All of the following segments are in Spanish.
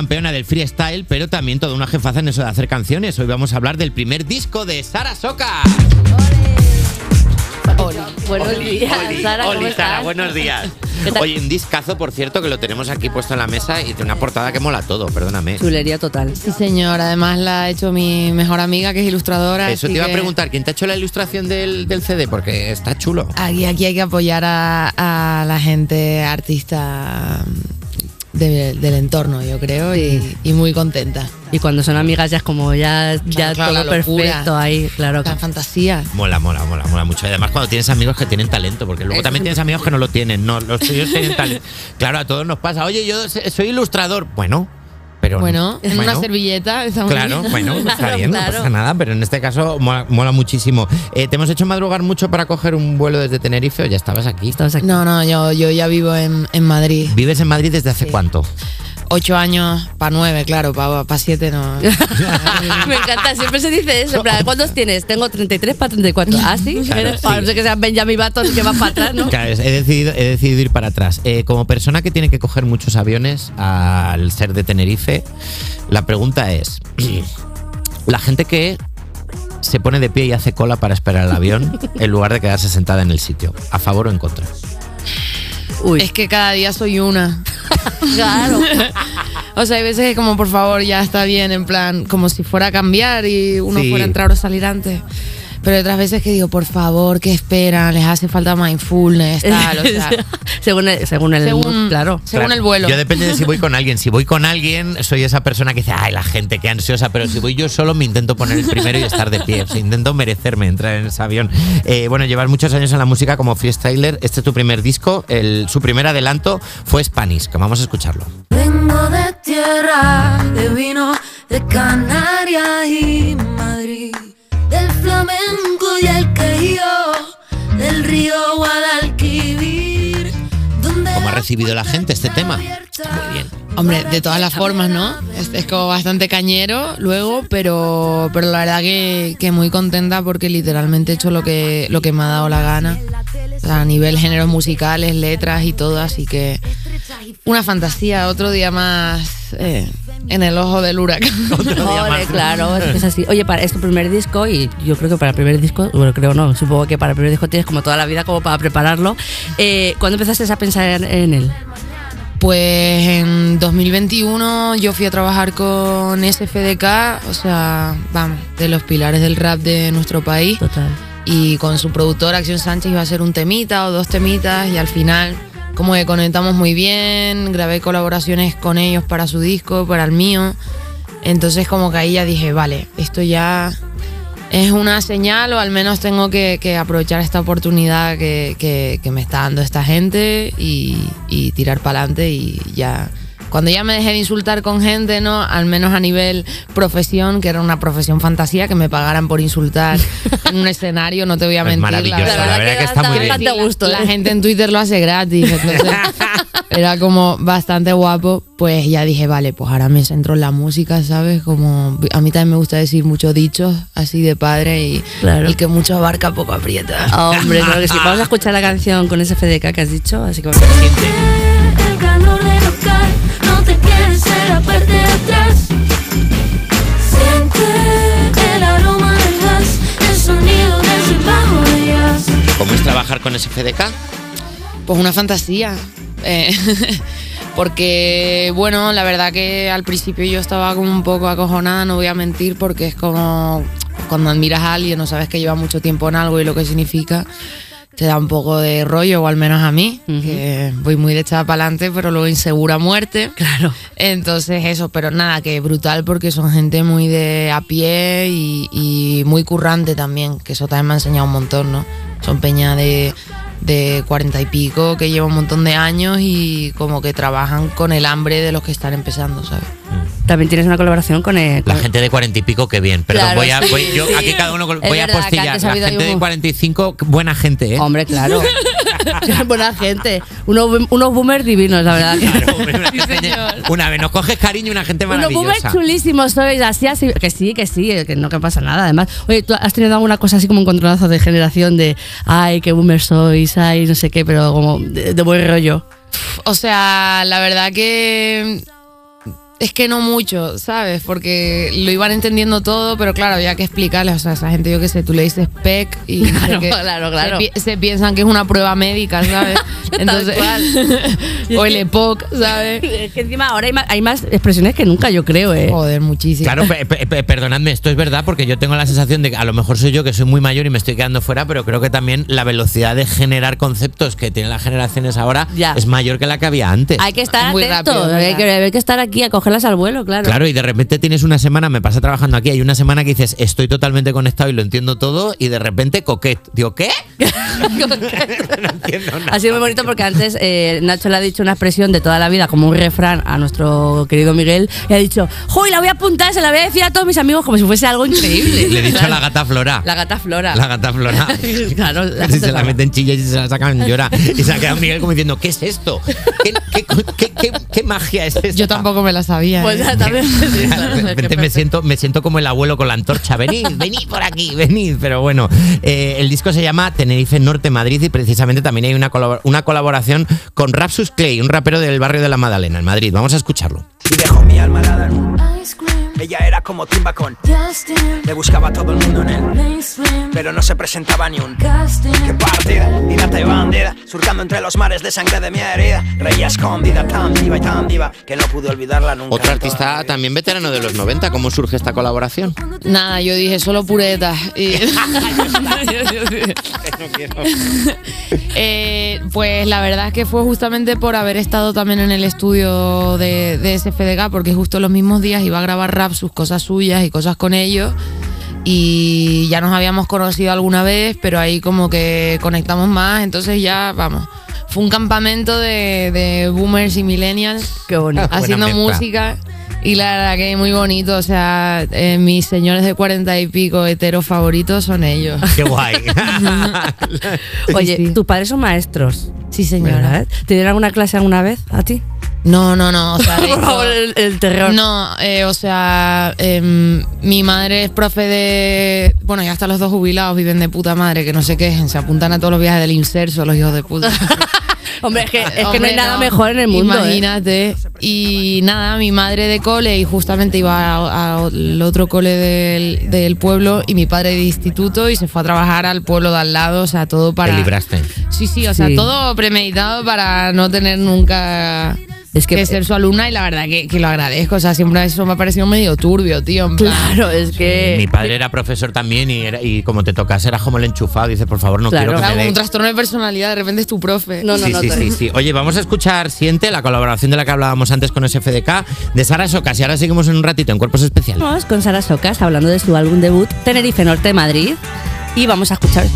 campeona del freestyle, pero también toda una jefaza en eso de hacer canciones. Hoy vamos a hablar del primer disco de Sara Soca. Buenos días, Sara, ¿cómo Oli, Sara, estás? buenos días. Oye, un discazo, por cierto, que lo tenemos aquí puesto en la mesa y tiene una portada que mola todo, perdóname. Chulería total. Sí, señor. Además la ha hecho mi mejor amiga, que es ilustradora. Eso te iba a preguntar, ¿quién te ha hecho la ilustración del, del CD? Porque está chulo. Aquí, aquí hay que apoyar a, a la gente artista de- del entorno, yo creo, y, y muy contenta. Y cuando son amigas ya es como ya, ya claro, todo perfecto ahí, claro. La fantasía. Mola, mola, mola, mola mucho. Y además cuando tienes amigos que tienen talento, porque luego también tienes amigos que no lo tienen, no, los tuyos tienen talento. Claro, a todos nos pasa. Oye, yo soy ilustrador. Bueno, pero. Bueno, en una servilleta. está muy Claro, bien. bueno, está Claro, bien, claro. no pasa nada, pero en este caso mola, mola muchísimo. Eh, ¿Te hemos hecho madrugar mucho para coger un vuelo desde Tenerife o ya estabas aquí? Estabas aquí. No, no, yo, yo ya vivo en, en Madrid. ¿Vives en Madrid desde hace Sí. cuánto? Ocho años para nueve, claro, para siete no. Me encanta, siempre se dice eso. en plan, ¿Cuántos tienes? Tengo 33 para 34. ¿Ah, sí? Claro, Eres- sí. A no ser que sean Benjamin Button que va para atrás, ¿no? Claro, he decidido, he decidido ir para atrás. Eh, como persona que tiene que coger muchos aviones al ser de Tenerife, la pregunta es, la gente que se pone de pie y hace cola para esperar el avión en lugar de quedarse sentada en el sitio, ¿a favor o en contra? Uy, Es que cada día soy una. claro. O sea, hay veces que como por favor ya está bien, en plan, como si fuera a cambiar y uno Sí. fuera a entrar o salir antes. Pero hay otras veces que digo, por favor, ¿qué esperan? Les hace falta mindfulness, tal, o sea, según el, según el según, claro. según Claro, el vuelo. Yo depende de si voy con alguien. Si voy con alguien, soy esa persona que dice, ay, la gente, qué ansiosa. Pero si voy yo solo, me intento poner el primero y estar de pie. O sea, intento merecerme entrar en ese avión. Eh, bueno, llevar muchos años en la música como freestyler. Este es tu primer disco. El, su primer adelanto fue Spanish, que vamos a escucharlo. Vengo de tierra, de vino, de Canarias y Madrid, flamenco y el quejío, del río Guadalquivir, ¿Cómo ha recibido la gente este tema? Está muy bien. Hombre, de todas las formas, ¿no? Es, es como bastante cañero luego, pero, pero la verdad que, que muy contenta porque literalmente he hecho lo que, lo que me ha dado la gana. O sea, a nivel géneros musicales, letras y todo, así que una fantasía, otro día más eh, en el ojo del huracán. Ole, claro, es que es así. Oye, para, es tu primer disco y yo creo que para el primer disco, bueno, creo no, supongo que para el primer disco tienes como toda la vida como para prepararlo. Eh, ¿Cuándo empezaste a pensar en él? Pues en 2021 yo fui a trabajar con SFDK, o sea, vamos, de los pilares del rap de nuestro país. Total. Y con su productor Acción Sánchez iba a hacer un temita o dos temitas y al final como que conectamos muy bien, grabé colaboraciones con ellos para su disco, para el mío. Entonces como que ahí ya dije, vale, esto ya es una señal o al menos tengo que, que aprovechar esta oportunidad que, que- que me está dando esta gente y, y tirar para adelante y ya. Cuando ya me dejé de insultar con gente, ¿no? Al menos a nivel profesión, que era una profesión fantasía, que me pagaran por insultar en un escenario, no te voy a Es mentir. maravilloso, verdad. la verdad que está muy bien. La gente en Twitter lo hace gratis. entonces era como bastante guapo. Pues ya dije, vale, pues ahora me centro en la música, ¿sabes? Como a mí también me gusta decir muchos dichos así de padre y Claro. el que mucho abarca poco aprieta. Hombre, claro que sí. Vamos a escuchar la canción con ese FDK que has dicho, así que el calor de local, no te quieres en la parte de atrás. Siente el aroma del gas, el sonido del bajo de jazz. ¿Cómo es trabajar con SFDK? Pues una fantasía. Eh, porque, bueno, la verdad que al principio yo estaba como un poco acojonada, no voy a mentir, porque es como cuando admiras a alguien, no sabes que lleva mucho tiempo en algo y lo que significa, te da un poco de rollo, o al menos a mí, Ujú. que voy muy de echada para adelante, pero luego insegura a muerte. Claro. Entonces eso, pero nada, que brutal porque son gente muy de a pie y, y muy currante también, que eso también me ha enseñado un montón, ¿no? Son peña de, de 40 y pico que lleva un montón de años y como que trabajan con el hambre de los que están empezando, ¿sabes? También tienes una colaboración con el. La gente de cuarenta y pico, qué bien. Perdón, Claro, voy a, sí, voy- yo sí. aquí cada uno voy a verdad que postillar. antes ha La gente de un- 45, buena gente, ¿eh? Hombre, claro. Buena gente. Unos, unos boomers divinos, la verdad. Claro, hombre, una, gente- una vez nos coges cariño, una gente Unos maravillosa. boomers chulísimos sois, así, así. Que sí, que sí, que no que pasa nada. Además, oye, ¿tú has tenido alguna cosa así como un controlazo de generación de, ay, qué boomers sois, ay, no sé qué, pero como de, de buen rollo? O sea, la verdad que es que no mucho, ¿sabes? Porque lo iban entendiendo todo, pero claro, había que explicarles. O sea, esa gente, yo qué sé, tú le dices PEC y Claro, claro, claro. Se, pi- se piensan que es una prueba médica, ¿sabes? Entonces, o el EPOC, ¿sabes? Es que encima ahora hay más, hay más expresiones que nunca, yo creo, ¿eh? Joder, muchísimo. Claro, pe- pe- pe- perdonadme, esto es verdad porque yo tengo la sensación de que a lo mejor soy yo que soy muy mayor y me estoy quedando fuera, pero creo que también la velocidad de generar conceptos que tienen las generaciones ahora Ya. es mayor que la que había antes. Hay que estar Muy atentos, rápido, hay, que, hay que estar aquí a cogerlas al vuelo, claro. Claro, y de repente tienes una semana, me pasa trabajando aquí, hay una semana que dices, estoy totalmente conectado y lo entiendo todo, y de repente coquet. Digo, ¿qué? no entiendo nada. Ha sido muy bonito porque antes eh, Nacho le ha dicho una expresión de toda la vida, como un refrán a nuestro querido Miguel, y ha dicho, ¡Joy, la voy a apuntar, se la voy a decir a todos mis amigos como si fuese algo increíble! Le he dicho a la gata Flora. La gata Flora. La gata Flora. Claro, la si se la meten chillas y se la sacan llora. Y se ha quedado Miguel como diciendo, ¿qué es esto? ¿Qué, qué, qué- qué- qué magia es esta? Yo tampoco me la sabía. Pues ¿eh? ya también. me siento, me siento como el abuelo con la antorcha. Venid, venid por aquí, venid. Pero bueno, eh, el disco se llama Tenerife Norte Madrid y precisamente también hay una, colabor- una colaboración con Rapsus Clay, un rapero del barrio de la Magdalena, en Madrid. Vamos a escucharlo. y dejó mi alma Ella era como timba con Justin, Le buscaba a todo el mundo en él mainstream, Pero no se presentaba ni un casting. Qué partida, y bandida Surcando entre los mares de sangre de mi herida Reía escondida, tan viva y tan viva Que no pude olvidarla nunca toda artista también veterano de los 90. ¿Cómo surge esta colaboración? Nada, yo dije solo puretas. Y- Eh, pues la verdad es que fue justamente por haber estado también en el estudio de, de SFDK, porque justo los mismos días iba a grabar rap, sus cosas suyas y cosas con ellos. Y ya nos habíamos conocido alguna vez, pero ahí como que conectamos más, entonces ya, vamos. Fue un campamento de, de boomers y millennials Qué bonito. Buena haciendo música. Y la verdad que muy bonito, o sea, eh, mis señores de cuarenta y pico heteros favoritos son ellos. Qué guay. Oye, sí. tus padres son maestros. Sí, señora. ¿verdad? ¿Te dieron alguna clase alguna vez a ti? No, no, no, o sea, Por favor, el, el terror. No, eh, o sea, em, mi madre es profe de. Bueno, ya hasta los dos jubilados viven de puta madre, que no se quejen, se apuntan a todos los viajes del inserso, los hijos de puta. Hombre, es que, es que no hay nada mejor en el mundo. ¿eh? Imagínate. Y nada, mi madre de cole y justamente iba al otro cole del, del pueblo y mi padre de instituto y se fue a trabajar al pueblo de al lado, o sea, todo para. Te libraste. Sí, sí, o sea, Sí. todo premeditado para no tener nunca Es que- que, ser su alumna y la verdad que, que lo agradezco. O sea, siempre eso me ha parecido medio turbio, tío. Claro, es que. Mi padre era profesor también y, era- y como te tocas eras como el enchufado. Dice, por favor, no Claro. quiero que claro, me un trastorno de personalidad, de repente es tu profe. No, no, sí, no. sí, sí, sí. Oye, vamos a escuchar Siente, la colaboración de la que hablábamos antes con SFDK, de Sara Socas. Y ahora seguimos en un ratito en Cuerpos Especiales. Vamos con Sara Socas hablando de su álbum debut Tenerife Norte Madrid. Y vamos a escuchar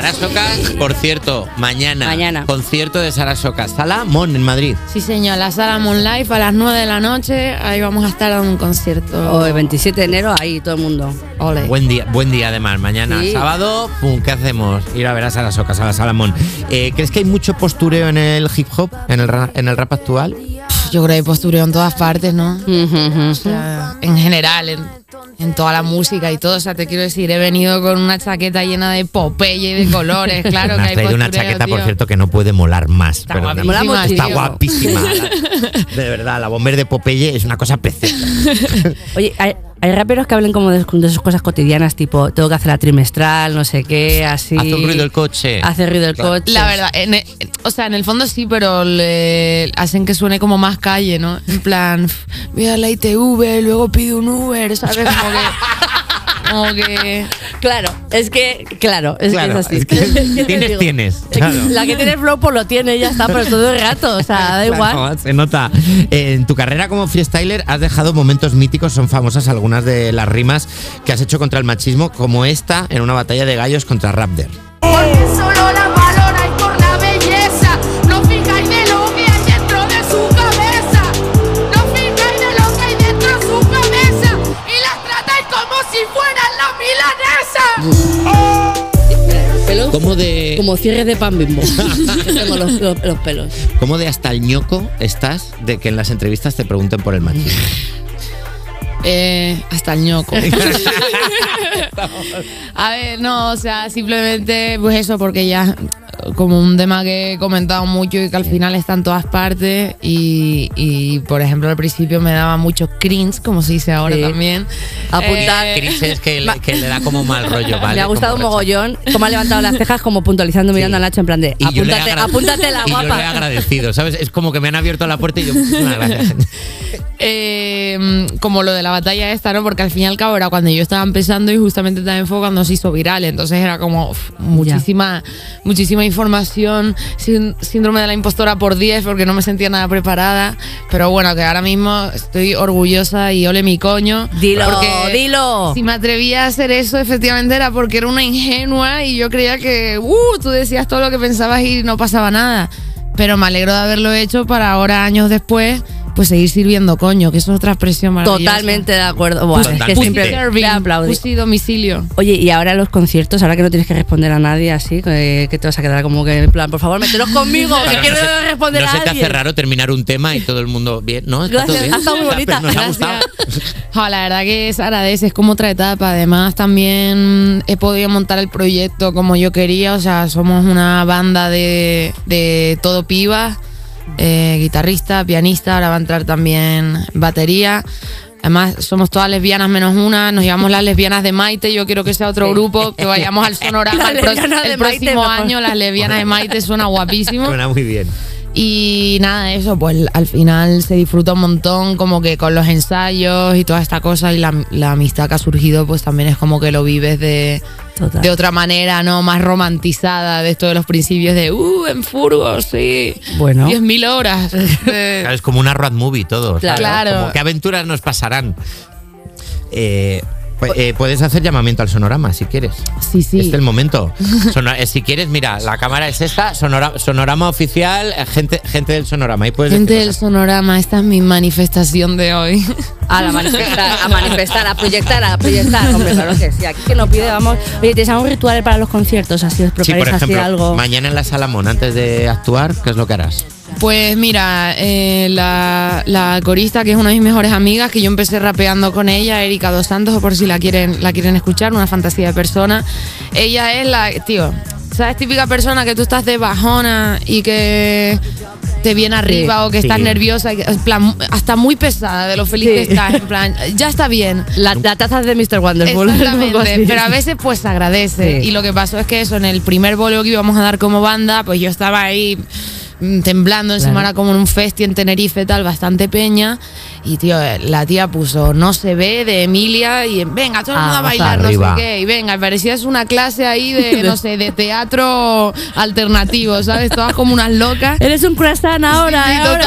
me gusta. Sara Socas, por cierto, mañana, Mañana. concierto de Sara Socas. Sala Mon en Madrid. Sí, señor, la sala Moon Life a las 9 de la noche. Ahí vamos a estar en un concierto. Hoy, 27 de enero, ahí todo el mundo. Ole. Buen día, buen día además. Mañana, Sí. sábado, pum, ¿qué hacemos? Ir a ver a Sara Socas, a la Sala Mon. Eh, ¿Crees que hay mucho postureo en el hip hop, en el, ra- en el rap actual? Yo creo que hay postureo en todas partes, ¿no? O sea, en general, en, en toda la música y todo. O sea, te quiero decir, he venido con una chaqueta llena de Popeye y de colores. Claro Me que has hay traído una chaqueta, por cierto, que no puede molar más. Está guapísima, Está guapísima. La- De verdad, la bomber de Popeye es una cosa preciosa. Oye, hay, raperos que hablen como de, de sus cosas cotidianas, tipo, tengo que hacer la trimestral, no sé qué, así. Hace un ruido el coche. Hace ruido el Claro. coche. La verdad, en e- o sea, en el fondo sí, pero le hacen que suene como más calle, ¿no? En plan, "F, voy a la ITV, luego pido un Uber, ¿sabes? Como que. Como que. Claro, es que, claro, es Claro, que es así. es que ¿Qué te tienes, tienes, claro. La que tiene flow, pues lo tiene, ya está, pero todo el rato, o sea, da igual. Claro, se nota. En tu carrera como freestyler has dejado momentos míticos, son famosas algunas de las rimas que has hecho contra el machismo, como esta en una batalla de gallos contra Raptor. Porque ¿Cómo de, como cierre de pan bimbo. Tengo los, los- los pelos. ¿Cómo de hasta el ñoco estás de que en las entrevistas te pregunten por el machismo? Eh, hasta el ñoco. A ver, no, o sea, simplemente, pues eso, porque ya. Como un tema que he comentado mucho y que al final está en todas partes. Y, y, por ejemplo, al principio me daba mucho cringe, como se dice ahora Sí. también. Apuntar. Eh, Cris es que, le- que le da como mal rollo, ¿vale? Me ha gustado un Como mogollón cómo ha levantado las cejas como puntualizando mirando a Nacho en plan de Y yo le he apúntate, apúntate la y yo le he guapa. agradecido, ¿sabes? Es como que me han abierto la puerta y yo, muchísimas gracias. eh, como lo de la batalla esta, ¿no? Porque al fin y al cabo era cuando yo estaba empezando y justamente también fue cuando se hizo viral. Entonces era como uf, muchísima, muchísima información, sin- síndrome de la impostora por 10 porque no me sentía nada preparada. Pero bueno, que ahora mismo estoy orgullosa y ole mi coño. Dilo, porque dilo. Si me atrevía a hacer eso, efectivamente era porque era una ingenua y yo creía que, uh, tú decías todo lo que pensabas y no pasaba nada. Pero me alegro de haberlo hecho para ahora, años después, pues seguir sirviendo coño, que eso es otra expresión maravillosa. Totalmente de acuerdo. Buah, es que Totalmente. siempre serving, aplaudí. pussy domicilio. Oye, y ahora los conciertos, ahora que no tienes que responder a nadie así, que, que te vas a quedar como que en plan, por favor, mételos conmigo, que quiero no se- responder no a se te hace raro terminar un tema y todo el mundo bien, ¿no? Está todo Gracias, bien. ha estado muy bonita. Nos ha gustado. Jo, la verdad que se agradece, es como otra etapa. Además, también he podido montar el proyecto como yo quería. O sea, somos una banda de, de todo pibas, eh, guitarrista, pianista, ahora va a entrar también batería. Además, somos todas lesbianas menos una, nos llamamos las lesbianas de Maite, yo quiero que sea otro Sí. grupo, que vayamos al sonorama el, pro- próximo año, las lesbianas de Maite suena guapísimo. Suena muy bien. Y nada, eso, pues al final se disfruta un montón, como que con los ensayos y toda esta cosa, y la, la amistad que ha surgido, pues también es como que lo vives de, Total. de otra manera, ¿no? Más romantizada de esto de los principios de, uh, en furgo, sí. Bueno. 10.000 horas. de- Claro, Es como una road movie todo. ¿sabes? Claro. Como qué aventuras nos pasarán. Eh, eh, puedes hacer llamamiento al sonorama si quieres. sí, sí. Este es el momento. Sonora- eh, si quieres, mira, la cámara es esta, sonora- sonorama oficial, eh, gente, gente del sonorama. Ahí puedes Gente del cosas. sonorama, esta es mi manifestación de hoy. A la manifestar, a manifestar, a proyectar, a proyectar. Hombre, claro que sí. Aquí que no pide, vamos. Oye, ¿tienes algún ritual para los conciertos? Así os Sí, preparáis por así ejemplo, algo. mañana en la Salamón, antes de actuar, ¿qué es lo que harás? Pues mira, eh, la, la corista, que es una de mis mejores amigas, que yo empecé rapeando con ella, Erika Dos Santos, o por si la quieren, la quieren escuchar, una fantasía de persona. Ella es la, tío, ¿sabes? Típica persona que tú estás de bajona y que te viene arriba o que sí. estás nerviosa, y que- en plan, hasta muy pesada de lo feliz Sí. que estás, en plan, ya está bien. La, la taza de Mr. Wonderful. Exactamente, pero a veces pues se agradece. Sí. Y lo que pasó es que eso, en el primer boleo que íbamos a dar como banda, pues yo estaba ahí temblando, encima Claro. era como en un festi en Tenerife tal, bastante peña. Y tío, eh, la tía puso No se ve de Emilia y venga, todo el Ah, mundo a bailar, arriba. no sé qué. Y venga, parecía es una clase ahí de, no sé, de teatro alternativo, ¿sabes? Todas como unas locas. Eres un croissant ahora, Sí, ¿eh? ahora.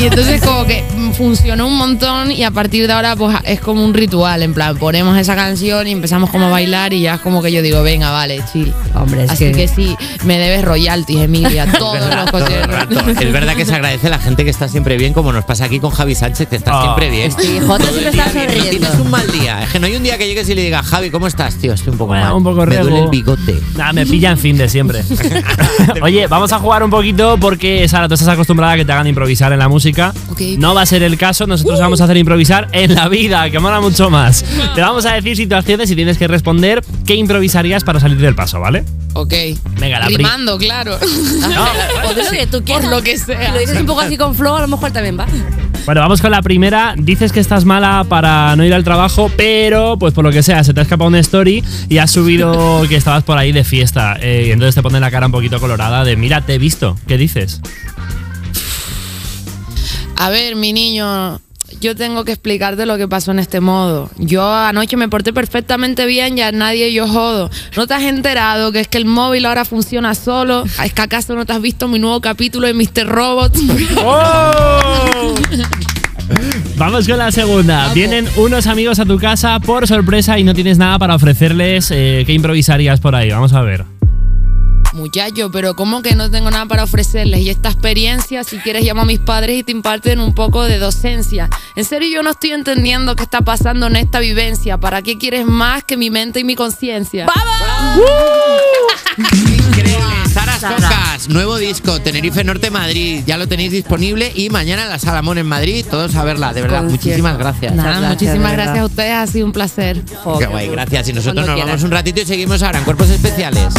Y entonces como que funcionó un montón y a partir de ahora pues es como un ritual, en plan, ponemos esa canción y empezamos como a bailar y ya es como que yo digo, venga, vale, chill. Hombre, es Así que- que... sí, me debes royalties, Emilia, todos los Todo el rato. conciertos. Es verdad que se agradece a la gente que está siempre bien, como nos pasa aquí con Javi Sánchez, que está Oh. siempre bien. Sí, Jota siempre está. No sonriendo. tienes un mal día. Es que no hay un día que llegues y le digas, Javi, ¿cómo estás, tío? Estoy un poco Bueno, mal. un poco Me duele rego. el bigote. Nada, me pilla en fin de siempre. Oye, vamos a jugar un poquito porque, Sara, tú estás acostumbrada a que te hagan improvisar en la música. No va a ser el caso, nosotros vamos a hacer improvisar en la vida, que mola mucho más. Te vamos a decir situaciones y tienes que responder qué improvisarías para salir del paso, ¿vale? Ok. Venga, la Rimando, claro. O de lo que tú quieras. lo que sea. Si lo dices un poco así con flow, a lo mejor también va. Bueno, vamos con la primera. Dices que estás mala para no ir al trabajo, pero pues por lo que sea, se te ha escapado una story y has subido que estabas por ahí de fiesta. eh, y entonces te pone la cara un poquito colorada de, mira, te he visto. ¿Qué dices? A ver, mi niño, yo tengo que explicarte lo que pasó en este modo. Yo anoche me porté perfectamente bien, ya nadie yo jodo. ¿No te has enterado que es que el móvil ahora funciona solo? ¿Es que acaso no te has visto mi nuevo capítulo de Mr. Robot? Vamos con la segunda. Vienen unos amigos a tu casa por sorpresa y no tienes nada para ofrecerles. eh, ¿Qué improvisarías por ahí? Vamos a ver. Muchacho, pero ¿cómo que no tengo nada para ofrecerles? Y esta experiencia, si quieres, llamo a mis padres y te imparten un poco de docencia. En serio, yo no estoy entendiendo qué está pasando en esta vivencia. ¿Para qué quieres más que mi mente y mi conciencia? Increíble. Sara Socas, nuevo disco, Tenerife Norte Madrid. Ya lo tenéis disponible y mañana en la Salamón en Madrid. Todos a verla, de verdad. Concierto. Muchísimas gracias. Nada, gracias, muchísimas gracias a ustedes, ha sido un placer. Jo, Qué guay, gracias. Y nosotros Cuando nos quieras. vamos un ratito y seguimos ahora en Cuerpos Especiales.